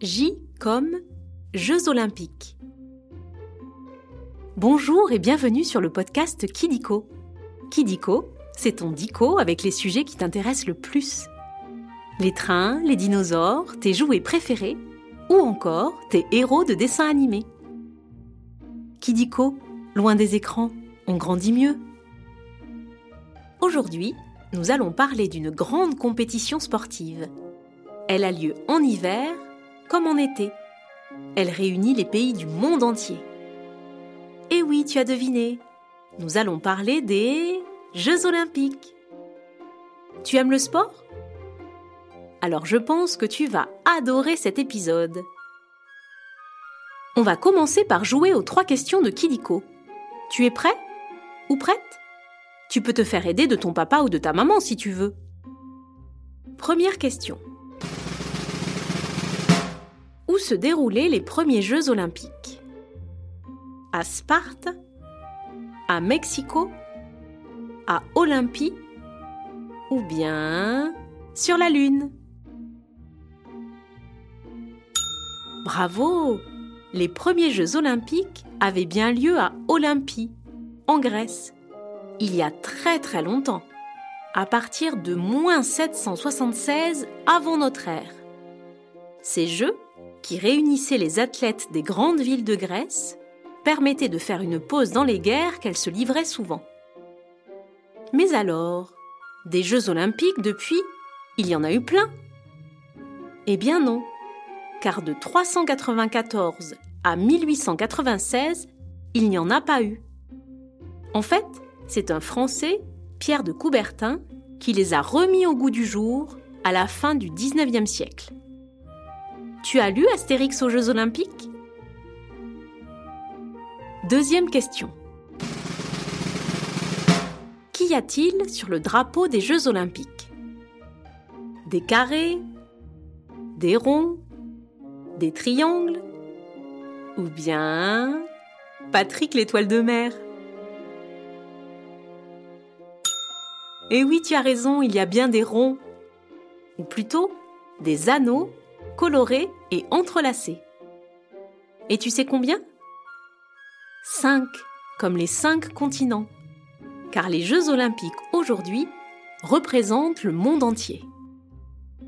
J comme Jeux olympiques. Bonjour et bienvenue sur le podcast Kidiko. Kidiko, c'est ton dico avec les sujets qui t'intéressent le plus. Les trains, les dinosaures, tes jouets préférés ou encore tes héros de dessins animés. Kidiko, loin des écrans, on grandit mieux. Aujourd'hui, nous allons parler d'une grande compétition sportive. Elle a lieu en hiver comme en été. Elle réunit les pays du monde entier. Et oui, tu as deviné, nous allons parler des Jeux olympiques. Tu aimes le sport? Alors je pense que tu vas adorer cet épisode. On va commencer par jouer aux trois questions de Kidiko. Tu es prêt? Ou prête? Tu peux te faire aider de ton papa ou de ta maman si tu veux. Première question. Se déroulaient les premiers Jeux olympiques. À Sparte À Mexico À Olympie Ou bien sur la Lune. Bravo! Les premiers Jeux olympiques avaient bien lieu à Olympie, en Grèce, il y a très très longtemps, à partir de moins 776 avant notre ère. Ces Jeux qui réunissait les athlètes des grandes villes de Grèce, permettait de faire une pause dans les guerres qu'elles se livraient souvent. Mais alors, des Jeux olympiques depuis, il y en a eu plein Eh bien non, car de 394 à 1896, il n'y en a pas eu. En fait, c'est un Français, Pierre de Coubertin, qui les a remis au goût du jour à la fin du XIXe siècle. Tu as lu Astérix aux Jeux olympiques? Deuxième question. Qu'y a-t-il sur le drapeau des Jeux olympiques? Des carrés? Des ronds? Des triangles? Ou bien Patrick l'étoile de mer? Eh oui, tu as raison, il y a bien des ronds. Ou plutôt des anneaux colorés et entrelacés. Et tu sais combien? Cinq, comme les cinq continents. Car les Jeux olympiques aujourd'hui représentent le monde entier.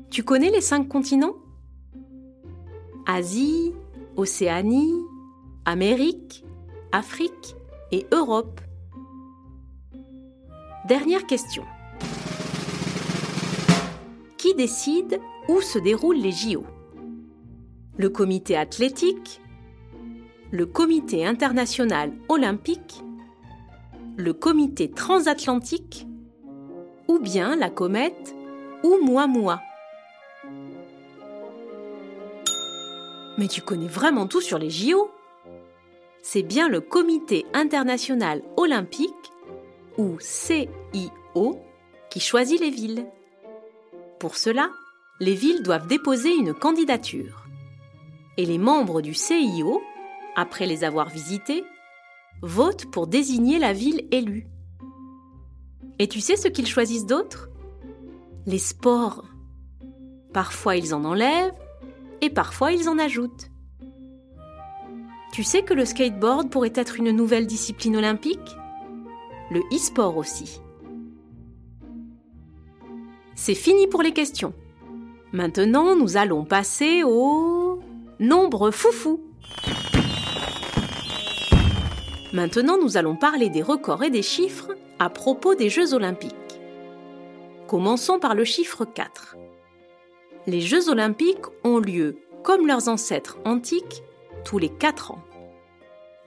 Tu connais les cinq continents? Asie, Océanie, Amérique, Afrique et Europe. Dernière question. Qui décide où se déroulent les JO le comité athlétique, le comité international olympique, le comité transatlantique ou bien la comète Oumuamua. Mais tu connais vraiment tout sur les JO C'est bien le comité international olympique ou CIO qui choisit les villes. Pour cela, les villes doivent déposer une candidature et les membres du CIO, après les avoir visités, votent pour désigner la ville élue. Et tu sais ce qu'ils choisissent d'autre Les sports. Parfois ils en enlèvent et parfois ils en ajoutent. Tu sais que le skateboard pourrait être une nouvelle discipline olympique? Le e-sport aussi. C'est fini pour les questions. Maintenant, nous allons passer au Nombre foufou. Maintenant, nous allons parler des records et des chiffres à propos des Jeux olympiques. Commençons par le chiffre 4. Les Jeux olympiques ont lieu, comme leurs ancêtres antiques, tous les 4 ans.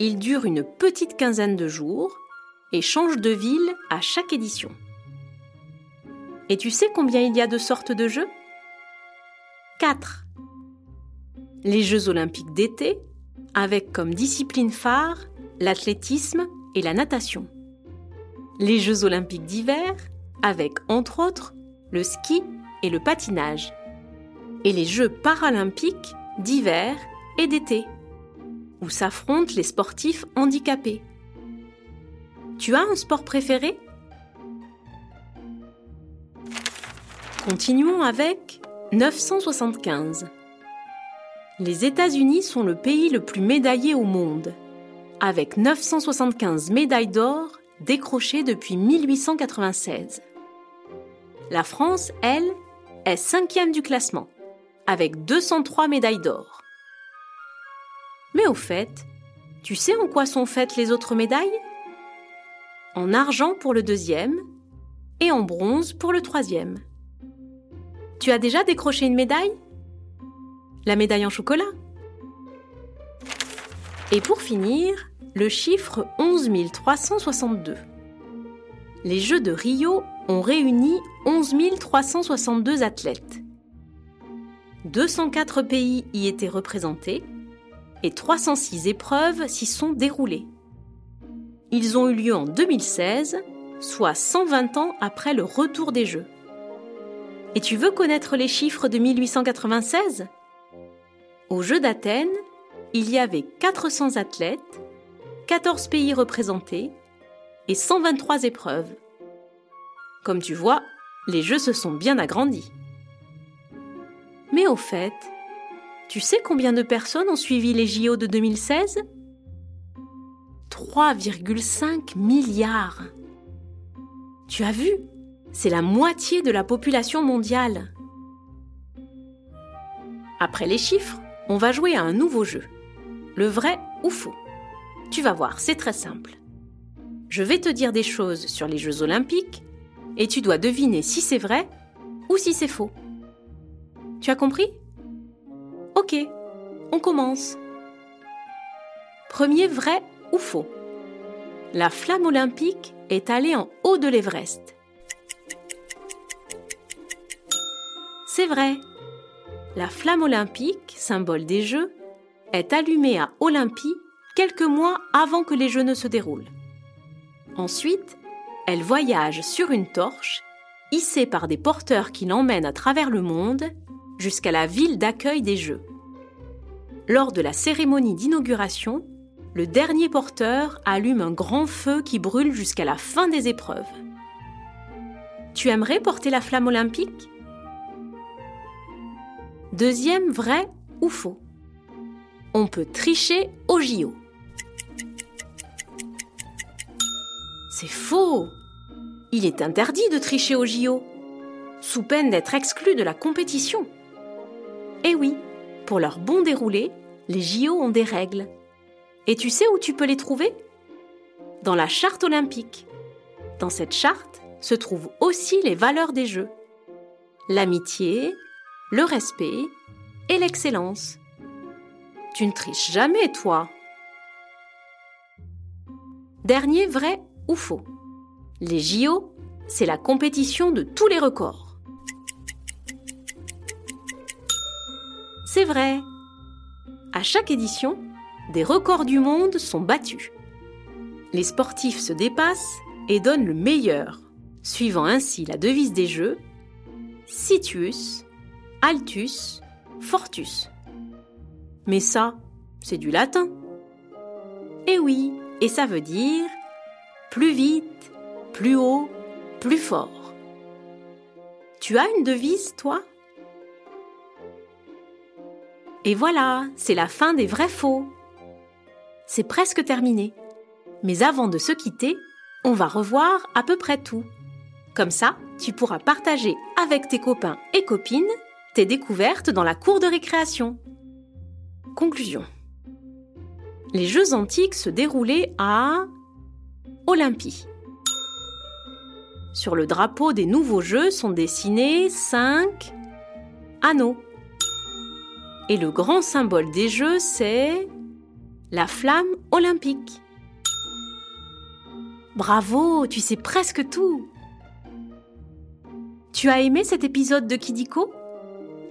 Ils durent une petite quinzaine de jours et changent de ville à chaque édition. Et tu sais combien il y a de sortes de jeux? 4 les Jeux olympiques d'été, avec comme discipline phare l'athlétisme et la natation. Les Jeux olympiques d'hiver, avec entre autres le ski et le patinage. Et les Jeux paralympiques d'hiver et d'été, où s'affrontent les sportifs handicapés. Tu as un sport préféré? Continuons avec 975. Les États-Unis sont le pays le plus médaillé au monde, avec 975 médailles d'or décrochées depuis 1896. La France, elle, est cinquième du classement, avec 203 médailles d'or. Mais au fait, tu sais en quoi sont faites les autres médailles? En argent pour le deuxième et en bronze pour le troisième. Tu as déjà décroché une médaille? La médaille en chocolat. Et pour finir, le chiffre 11 362. Les Jeux de Rio ont réuni 11 362 athlètes. 204 pays y étaient représentés et 306 épreuves s'y sont déroulées. Ils ont eu lieu en 2016, soit 120 ans après le retour des Jeux. Et tu veux connaître les chiffres de 1896 aux Jeux d'Athènes, il y avait 400 athlètes, 14 pays représentés et 123 épreuves. Comme tu vois, les Jeux se sont bien agrandis. Mais au fait, tu sais combien de personnes ont suivi les JO de 2016 3,5 milliards. Tu as vu? C'est la moitié de la population mondiale. Après les chiffres, on va jouer à un nouveau jeu. Le vrai ou faux. Tu vas voir, c'est très simple. Je vais te dire des choses sur les Jeux olympiques et tu dois deviner si c'est vrai ou si c'est faux. Tu as compris? Ok, on commence. Premier vrai ou faux. La flamme olympique est allée en haut de l'Everest. C'est vrai, la flamme olympique, symbole des Jeux, est allumée à Olympie quelques mois avant que les Jeux ne se déroulent. Ensuite, elle voyage sur une torche, hissée par des porteurs qui l'emmènent à travers le monde jusqu'à la ville d'accueil des Jeux. Lors de la cérémonie d'inauguration, le dernier porteur allume un grand feu qui brûle jusqu'à la fin des épreuves. Tu aimerais porter la flamme olympique? Deuxième vrai ou faux. On peut tricher au JO. C'est faux. Il est interdit de tricher au JO, sous peine d'être exclu de la compétition. Eh oui, pour leur bon déroulé, les JO ont des règles. Et tu sais où tu peux les trouver? Dans la charte olympique. Dans cette charte se trouvent aussi les valeurs des Jeux. L'amitié, le respect et l'excellence. Tu ne triches jamais, toi. Dernier vrai ou faux. Les JO, c'est la compétition de tous les records. C'est vrai. À chaque édition, des records du monde sont battus. Les sportifs se dépassent et donnent le meilleur, suivant ainsi la devise des Jeux Citius, Altus, Fortus. Mais ça, c'est du latin. Eh oui, et ça veut dire plus vite, plus haut, plus fort. Tu as une devise, toi? Et voilà, c'est la fin des vrais faux. C'est presque terminé. Mais avant de se quitter, on va revoir à peu près tout. Comme ça, tu pourras partager avec tes copains et copines tes découvertes dans la cour de récréation. Conclusion. Les Jeux antiques se déroulaient à Olympie. Sur le drapeau des nouveaux Jeux sont dessinés cinq anneaux. Et le grand symbole des Jeux, c'est la flamme olympique. Bravo, tu sais presque tout. Tu as aimé cet épisode de Kidiko